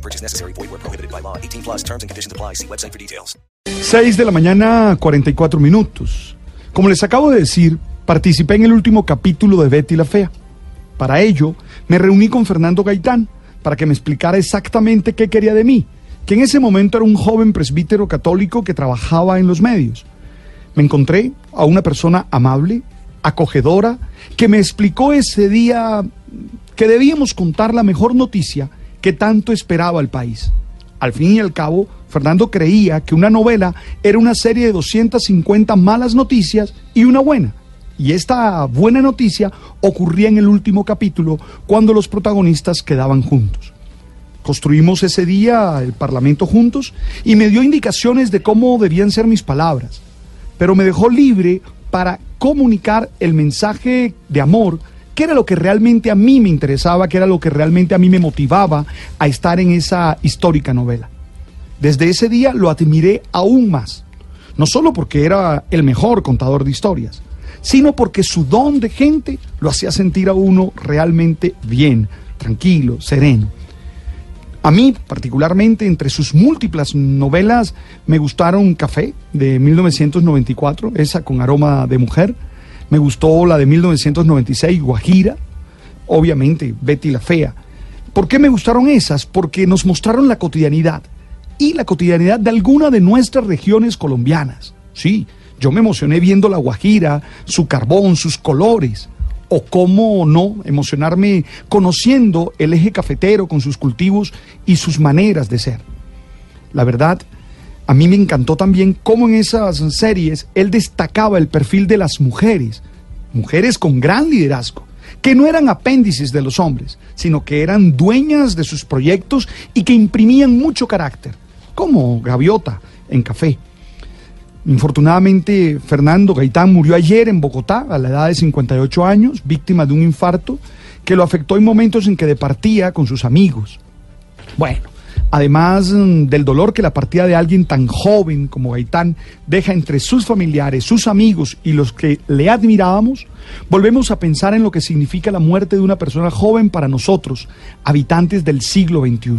No purchase necessary. Void where prohibited by law. 18 plus terms and conditions apply. See website for details. 6 de la mañana, 44 minutos. Como les acabo de decir, participé en el último capítulo de Betty la Fea. Para ello, me reuní con Fernando Gaitán para que me explicara exactamente qué quería de mí, que en ese momento era un joven presbítero católico que trabajaba en los medios. Me encontré a una persona amable, acogedora, que me explicó ese día que debíamos contar la mejor noticia que tanto esperaba el país. Al fin y al cabo, Fernando creía que una novela era una serie de 250 malas noticias y una buena. Y esta buena noticia ocurría en el último capítulo, cuando los protagonistas quedaban juntos. Construimos ese día el Parlamento juntos y me dio indicaciones de cómo debían ser mis palabras, pero me dejó libre para comunicar el mensaje de amor, que era lo que realmente a mí me interesaba, que era lo que realmente a mí me motivaba a estar en esa histórica novela. Desde ese día lo admiré aún más, no solo porque era el mejor contador de historias, sino porque su don de gente lo hacía sentir a uno realmente bien, tranquilo, sereno. A mí, particularmente, entre sus múltiples novelas, me gustaron Café, de 1994, esa con aroma de mujer. Me gustó la de 1996, Guajira. Obviamente, Betty la Fea. ¿Por qué me gustaron esas? Porque nos mostraron la cotidianidad y la cotidianidad de alguna de nuestras regiones colombianas. Sí, yo me emocioné viendo la Guajira, su carbón, sus colores. O cómo no emocionarme conociendo el eje cafetero con sus cultivos y sus maneras de ser. La verdad, a mí me encantó también cómo en esas series él destacaba el perfil de las mujeres, mujeres con gran liderazgo, que no eran apéndices de los hombres, sino que eran dueñas de sus proyectos y que imprimían mucho carácter, como Gaviota en Café. Infortunadamente, Fernando Gaitán murió ayer en Bogotá, a la edad de 58 años, víctima de un infarto que lo afectó en momentos en que departía con sus amigos. Bueno, además mm, del dolor que la partida de alguien tan joven como Gaitán deja entre sus familiares, sus amigos y los que le admirábamos, volvemos a pensar en lo que significa la muerte de una persona joven para nosotros, habitantes del siglo XXI.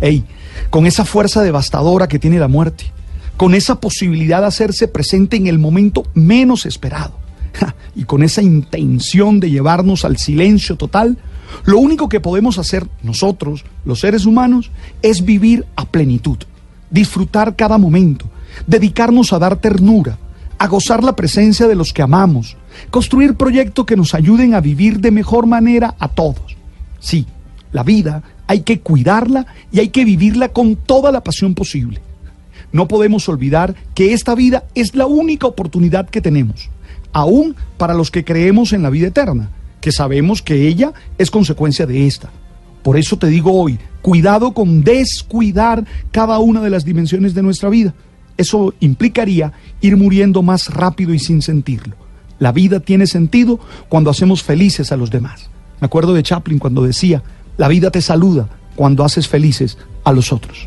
Ey, con esa fuerza devastadora que tiene la muerte con esa posibilidad de hacerse presente en el momento menos esperado y con esa intención de llevarnos al silencio total, lo único que podemos hacer nosotros, los seres humanos, es vivir a plenitud, disfrutar cada momento, dedicarnos a dar ternura, a gozar la presencia de los que amamos, construir proyectos que nos ayuden a vivir de mejor manera a todos. Sí, la vida hay que cuidarla y hay que vivirla con toda la pasión posible no podemos olvidar que esta vida es la única oportunidad que tenemos, aún para los que creemos en la vida eterna, que sabemos que ella es consecuencia de esta. Por eso te digo hoy, cuidado con descuidar cada una de las dimensiones de nuestra vida. Eso implicaría ir muriendo más rápido y sin sentirlo. La vida tiene sentido cuando hacemos felices a los demás. Me acuerdo de Chaplin cuando decía, la vida te saluda cuando haces felices a los otros.